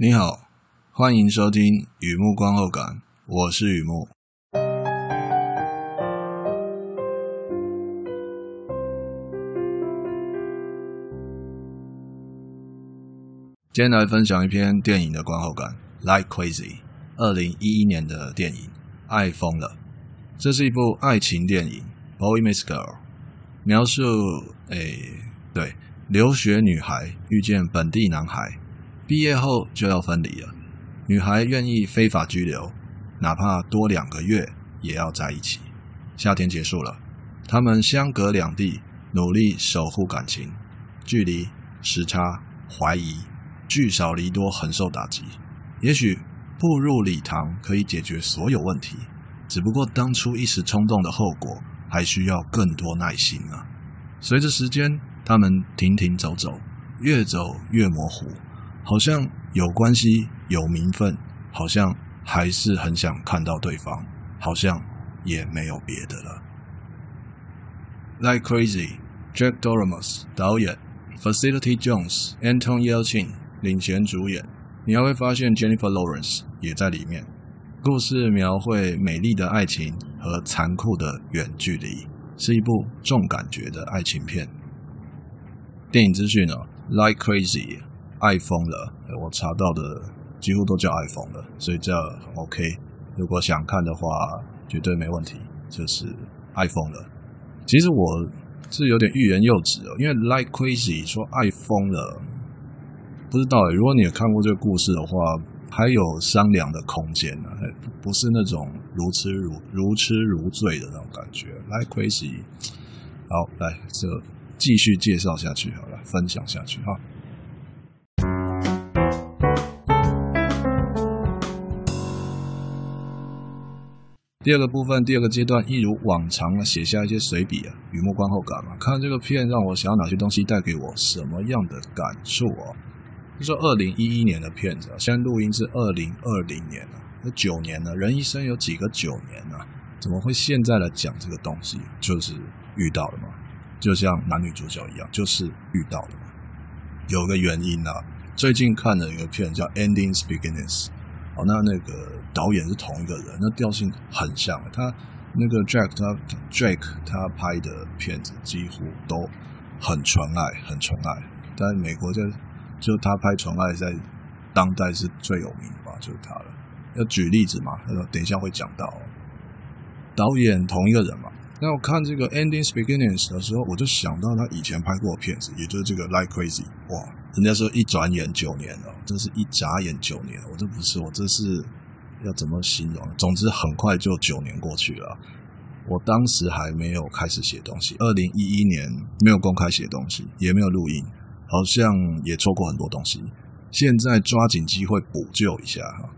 你好，欢迎收听雨木观后感，我是雨木。今天来分享一篇电影的观后感，《Like Crazy》，二零一一年的电影《爱疯了》。这是一部爱情电影，《Boy Meets Girl》，描述诶，对，留学女孩遇见本地男孩。毕业后就要分离了，女孩愿意非法居留，哪怕多两个月也要在一起。夏天结束了，他们相隔两地，努力守护感情。距离、时差、怀疑，聚少离多，很受打击。也许步入礼堂可以解决所有问题，只不过当初一时冲动的后果，还需要更多耐心啊。随着时间，他们停停走走，越走越模糊。好像有关系，有名分，好像还是很想看到对方，好像也没有别的了。Like Crazy，Jack Dormus 导演，Facility Jones，Anton Yelchin 领衔主演。你还会发现 Jennifer Lawrence 也在里面。故事描绘美丽的爱情和残酷的远距离，是一部重感觉的爱情片。电影资讯呢，Like Crazy。爱疯了，我查到的几乎都叫爱疯了，所以这 OK。如果想看的话，绝对没问题。就是爱疯了。其实我是有点欲言又止哦，因为 Like Crazy 说爱疯了，不知道诶。如果你有看过这个故事的话，还有商量的空间呢，不是那种如痴如如痴如醉的那种感觉。Like Crazy，好，来这继续介绍下去好了，分享下去哈。第二个部分，第二个阶段，一如往常写下一些随笔啊，雨木观后感嘛。看这个片让我想要哪些东西带给我什么样的感触哦？就说二零一一年的片子，啊现在录音是二零二零年了，那九年了，人一生有几个九年呢？怎么会现在来讲这个东西？就是遇到了嘛，就像男女主角一样，就是遇到了嘛。有个原因啊，最近看了一个片叫《Endings Beginnings》。哦，那那个导演是同一个人，那调性很像。他那个 Jack 他 Drake 他拍的片子几乎都很纯爱，很纯爱。但美国就就他拍纯爱在当代是最有名的吧，就是他了。要举例子嘛，等一下会讲到。导演同一个人嘛。那我看这个 Endings Beginnings 的时候，我就想到他以前拍过的片子，也就是这个 Like Crazy，哇。人家说一转眼九年了，真是一眨眼九年。我这不是，我这是要怎么形容？总之很快就九年过去了。我当时还没有开始写东西，二零一一年没有公开写东西，也没有录音，好像也错过很多东西。现在抓紧机会补救一下哈。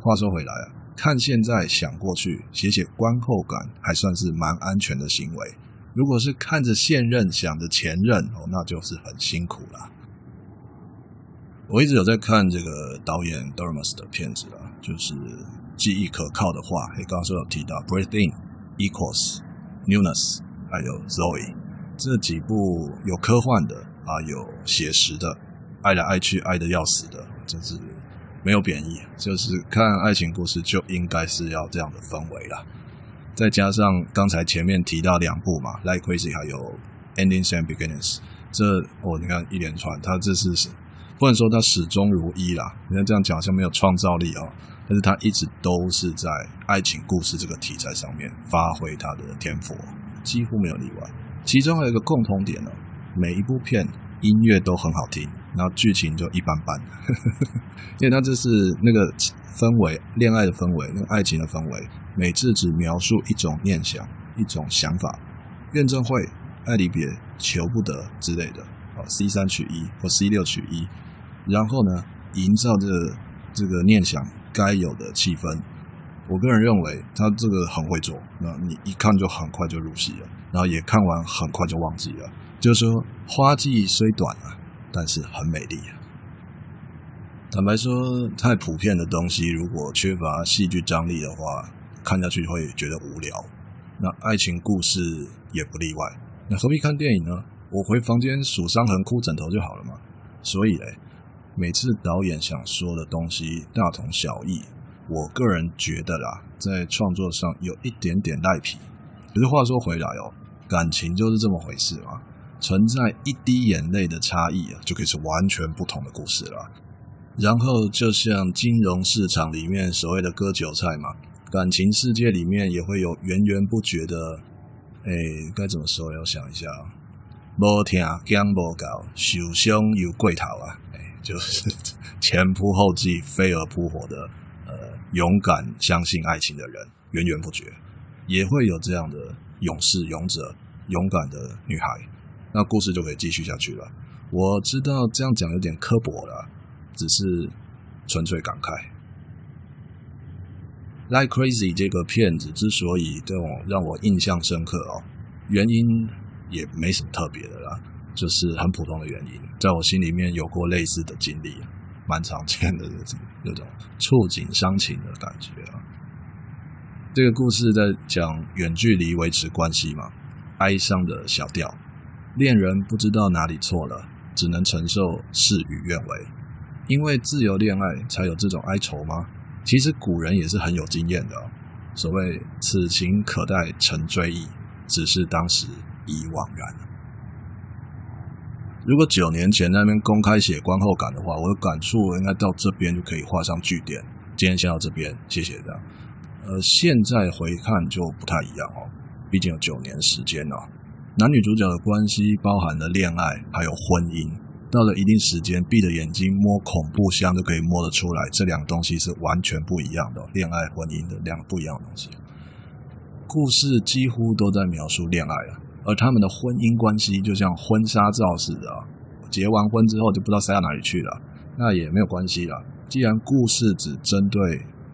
话说回来啊，看现在想过去，写写观后感还算是蛮安全的行为。如果是看着现任想着前任哦，那就是很辛苦了。我一直有在看这个导演 Dormus 的片子啊，就是记忆可靠的话，诶，刚刚说有提到 Breathe In、Equals、Newness，还有 Zoe 这几部有科幻的啊，有写实的，爱来爱去爱得要死的，真是没有贬义，就是看爱情故事就应该是要这样的氛围啦。再加上刚才前面提到两部嘛，Like Crazy 还有 Endings and Beginnings，这哦，你看一连串，它这是。不能说他始终如一啦，人家这样讲好像没有创造力哦。但是他一直都是在爱情故事这个题材上面发挥他的天赋，几乎没有例外。其中还有一个共同点呢，每一部片音乐都很好听，然后剧情就一般般，因为他这是那个氛围，恋爱的氛围，那个爱情的氛围，每次只描述一种念想，一种想法，怨憎会、爱离别、求不得之类的。C 三取一或 C 六取一。然后呢，营造这、这个念想该有的气氛。我个人认为他这个很会做，那你一看就很快就入戏了，然后也看完很快就忘记了。就是说，花季虽短啊，但是很美丽啊。坦白说，太普遍的东西，如果缺乏戏剧张力的话，看下去会觉得无聊。那爱情故事也不例外。那何必看电影呢？我回房间数伤痕、哭枕头就好了嘛。所以嘞。每次导演想说的东西大同小异。我个人觉得啦，在创作上有一点点赖皮。可是话说回来哦，感情就是这么回事嘛，存在一滴眼泪的差异啊，就可以是完全不同的故事了。然后就像金融市场里面所谓的割韭菜嘛，感情世界里面也会有源源不绝的，哎，该怎么说？要想一下，无听讲无搞，受伤又过头啊，哎，就是 前仆后继、飞蛾扑火的。呃勇敢相信爱情的人源源不绝，也会有这样的勇士、勇者、勇敢的女孩，那故事就可以继续下去了。我知道这样讲有点刻薄了，只是纯粹感慨。Like Crazy 这个片子之所以这种让我印象深刻哦，原因也没什么特别的啦，就是很普通的原因，在我心里面有过类似的经历。蛮常见的这种那种触景伤情的感觉啊。这个故事在讲远距离维持关系嘛，哀伤的小调，恋人不知道哪里错了，只能承受事与愿违。因为自由恋爱才有这种哀愁吗？其实古人也是很有经验的。所谓此情可待成追忆，只是当时已惘然。如果九年前那边公开写观后感的话，我的感触应该到这边就可以画上句点。今天先到这边，谢谢大家。呃，现在回看就不太一样哦，毕竟有九年时间了。男女主角的关系包含了恋爱，还有婚姻。到了一定时间，闭着眼睛摸恐怖箱就可以摸得出来，这两个东西是完全不一样的。恋爱、婚姻的两个不一样的东西。故事几乎都在描述恋爱了。而他们的婚姻关系就像婚纱照似的，结完婚之后就不知道塞到哪里去了。那也没有关系了，既然故事只针对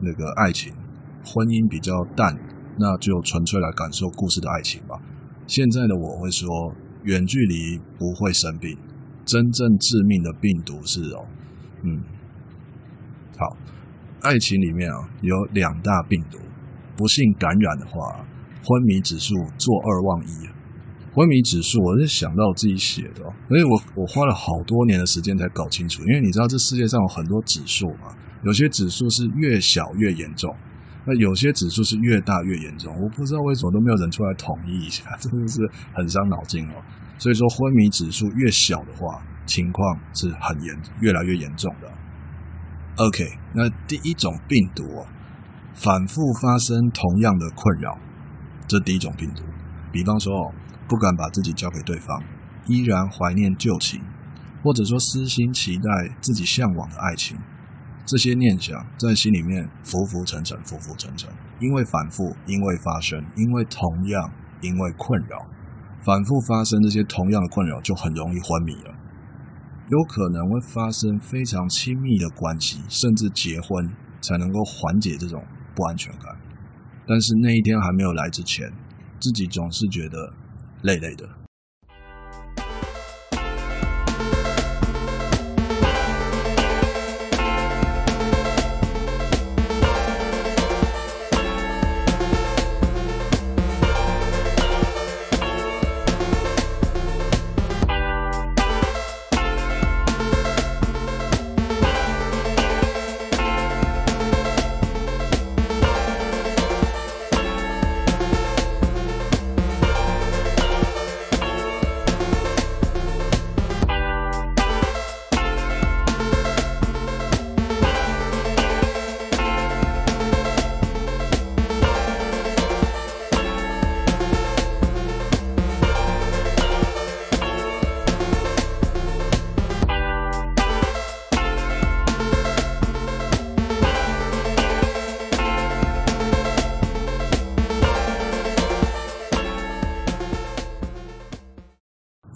那个爱情，婚姻比较淡，那就纯粹来感受故事的爱情吧。现在的我会说，远距离不会生病，真正致命的病毒是哦，嗯，好，爱情里面啊有两大病毒，不幸感染的话，昏迷指数坐二望一。昏迷指数，我是想到自己写的哦，因为我我花了好多年的时间才搞清楚，因为你知道这世界上有很多指数嘛，有些指数是越小越严重，那有些指数是越大越严重，我不知道为什么都没有人出来统一一下，真的是很伤脑筋哦。所以说昏迷指数越小的话，情况是很严，越来越严重的。OK，那第一种病毒哦，反复发生同样的困扰，这第一种病毒，比方说哦。不敢把自己交给对方，依然怀念旧情，或者说私心期待自己向往的爱情，这些念想在心里面浮浮沉沉，浮浮沉沉，因为反复，因为发生，因为同样，因为困扰，反复发生这些同样的困扰，就很容易昏迷了。有可能会发生非常亲密的关系，甚至结婚，才能够缓解这种不安全感。但是那一天还没有来之前，自己总是觉得。累累的。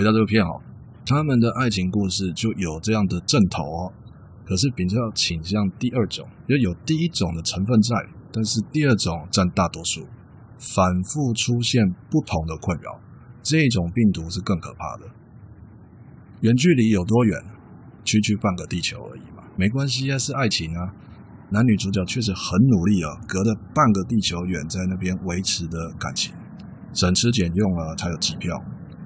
回到这个片哦，他们的爱情故事就有这样的正头哦，可是比较倾向第二种，也有第一种的成分在，但是第二种占大多数，反复出现不同的困扰，这种病毒是更可怕的。远距离有多远？区区半个地球而已嘛，没关系啊，是爱情啊。男女主角确实很努力啊，隔着半个地球远在那边维持的感情，省吃俭用了才有机票。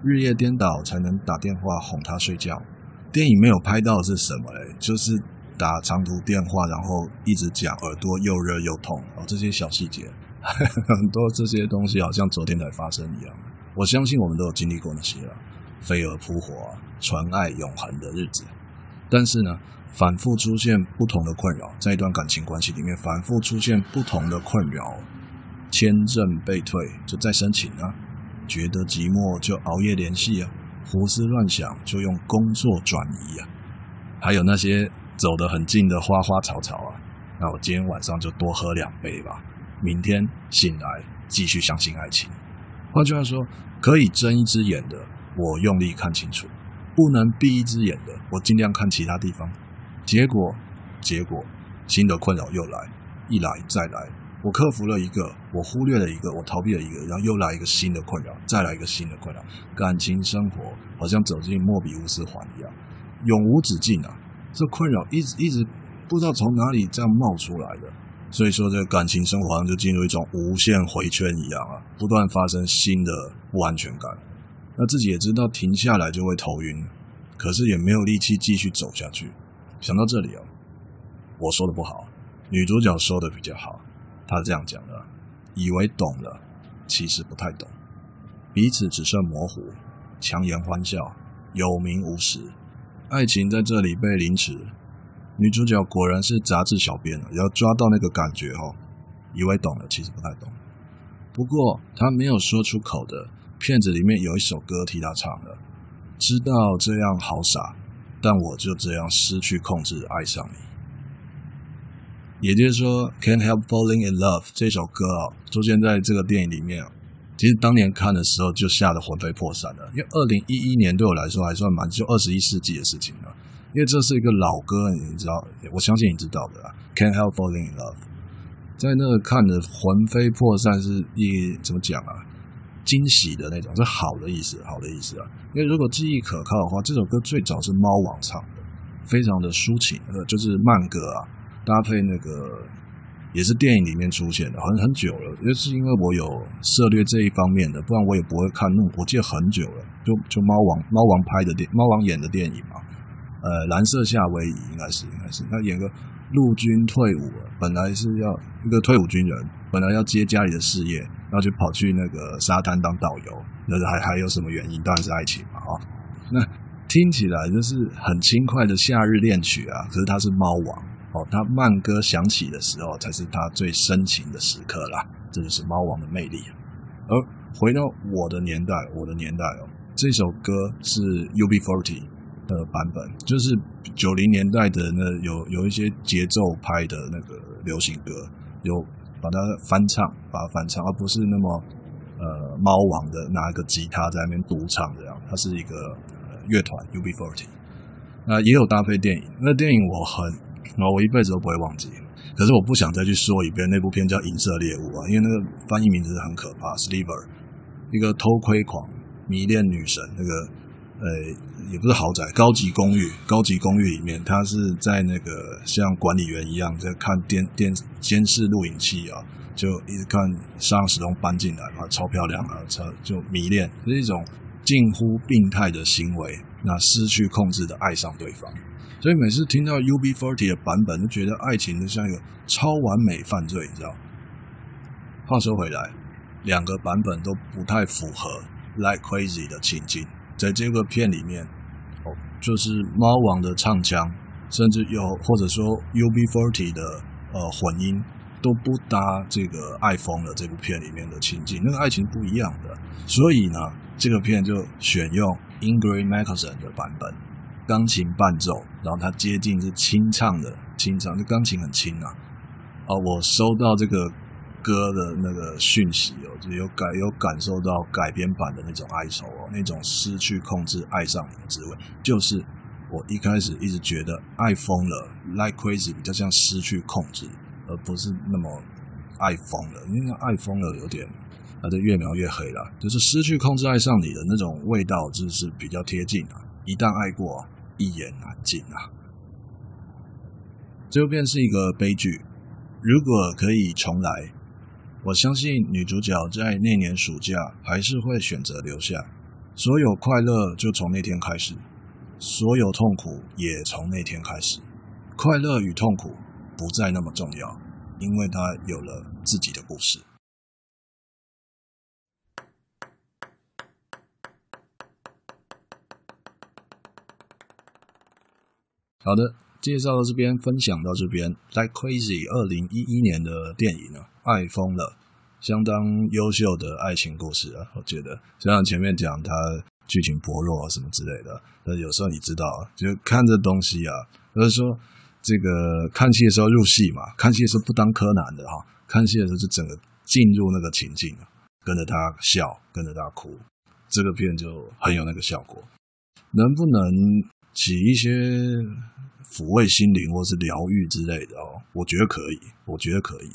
日夜颠倒才能打电话哄她睡觉，电影没有拍到是什么嘞？就是打长途电话，然后一直讲耳朵又热又痛哦，这些小细节，很多这些东西好像昨天才发生一样。我相信我们都有经历过那些了，飞蛾扑火啊，纯爱永恒的日子。但是呢，反复出现不同的困扰，在一段感情关系里面，反复出现不同的困扰，签证被退就再申请啊，觉得寂寞就熬夜联系啊。胡思乱想就用工作转移啊，还有那些走得很近的花花草草啊，那我今天晚上就多喝两杯吧，明天醒来继续相信爱情。换句话说，可以睁一只眼的，我用力看清楚；不能闭一只眼的，我尽量看其他地方。结果，结果，新的困扰又来，一来再来。我克服了一个，我忽略了一个，我逃避了一个，然后又来一个新的困扰，再来一个新的困扰。感情生活好像走进莫比乌斯环一样，永无止境啊！这困扰一直一直不知道从哪里这样冒出来的，所以说这个感情生活好像就进入一种无限回圈一样啊，不断发生新的不安全感。那自己也知道停下来就会头晕，可是也没有力气继续走下去。想到这里啊，我说的不好，女主角说的比较好。他这样讲的，以为懂了，其实不太懂。彼此只剩模糊，强颜欢笑，有名无实。爱情在这里被凌迟。女主角果然是杂志小编了，要抓到那个感觉哦。以为懂了，其实不太懂。不过他没有说出口的，片子里面有一首歌替他唱了。知道这样好傻，但我就这样失去控制爱上你。也就是说，《Can't Help Falling in Love》这首歌啊，出现在这个电影里面。其实当年看的时候就吓得魂飞魄散了，因为二零一一年对我来说还算蛮就二十一世纪的事情了。因为这是一个老歌，你知道，我相信你知道的啦，《Can't Help Falling in Love》在那看的魂飞魄散是一怎么讲啊？惊喜的那种，是好的意思，好的意思啊。因为如果记忆可靠的话，这首歌最早是猫王唱的，非常的抒情，呃，就是慢歌啊。搭配那个也是电影里面出现的，很很久了，就是因为我有涉猎这一方面的，不然我也不会看那。我记得很久了，就就猫王猫王拍的电猫王演的电影嘛，呃，蓝色夏威夷应该是应该是他演个陆军退伍了，本来是要一个退伍军人，本来要接家里的事业，然后就跑去那个沙滩当导游，那还还有什么原因？当然是爱情嘛，啊，那听起来就是很轻快的夏日恋曲啊，可是他是猫王。哦，他慢歌响起的时候，才是他最深情的时刻啦。这就是猫王的魅力。而回到我的年代，我的年代哦，这首歌是 UB40 的版本，就是九零年代的那有有一些节奏拍的那个流行歌，有把它翻唱，把它翻唱，而不是那么呃猫王的拿个吉他在那边独唱这样。它是一个乐团 UB40，那也有搭配电影。那电影我很。然后我一辈子都不会忘记，可是我不想再去说一遍那部片叫《银色猎物》啊，因为那个翻译名字是很可怕。Sliver，一个偷窥狂迷恋女神，那个呃也不是豪宅，高级公寓，高级公寓里面，他是在那个像管理员一样在看电电监视录影器啊，就一直看上史东搬进来嘛，超漂亮啊，超就迷恋，是一种近乎病态的行为，那失去控制的爱上对方。所以每次听到 UB40 的版本，就觉得爱情就像一个超完美犯罪，你知道？话说回来，两个版本都不太符合 Like Crazy 的情境。在这个片里面，哦，就是猫王的唱腔，甚至有或者说 UB40 的呃混音，都不搭这个爱疯了这部片里面的情境，那个爱情不一样的。所以呢，这个片就选用 Ingrid Michaelson 的版本。钢琴伴奏，然后它接近是清唱的，清唱，这钢琴很轻啊。啊，我收到这个歌的那个讯息哦，就有感有感受到改编版的那种哀愁哦，那种失去控制爱上你的滋味，就是我一开始一直觉得爱疯了，like crazy 比较像失去控制，而不是那么爱疯了。因为爱疯了有点，啊，这越描越黑了，就是失去控制爱上你的那种味道，就是比较贴近啊。一旦爱过。一言难尽啊！这便是一个悲剧。如果可以重来，我相信女主角在那年暑假还是会选择留下。所有快乐就从那天开始。所有痛苦也从那天开始，快乐与痛苦不再那么重要，因为她有了自己的故事。好的，介绍到这边，分享到这边。Like Crazy 二零一一年的电影呢，爱疯了，相当优秀的爱情故事啊，我觉得。虽然前面讲它剧情薄弱啊什么之类的，但有时候你知道，就看这东西啊，就是说这个看戏的时候入戏嘛，看戏的时候不当柯南的哈，看戏的时候就整个进入那个情境，跟着他笑，跟着他哭，这个片就很有那个效果。能不能起一些？抚慰心灵或是疗愈之类的哦，我觉得可以，我觉得可以。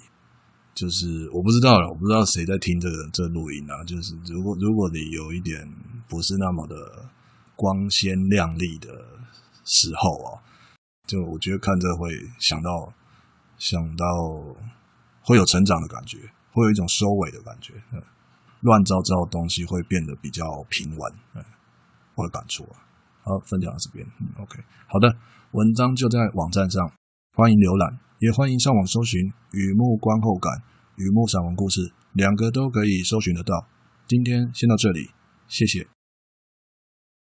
就是我不知道了，我不知道谁在听这个这录音啊。就是如果如果你有一点不是那么的光鲜亮丽的时候啊，就我觉得看这会想到想到会有成长的感觉，会有一种收尾的感觉。嗯，乱糟糟的东西会变得比较平稳。嗯，我的感触啊。好，分享到这边。嗯，OK，好的。文章就在网站上，欢迎浏览，也欢迎上网搜寻《雨幕观后感》《雨幕散文故事》，两个都可以搜寻得到。今天先到这里，谢谢。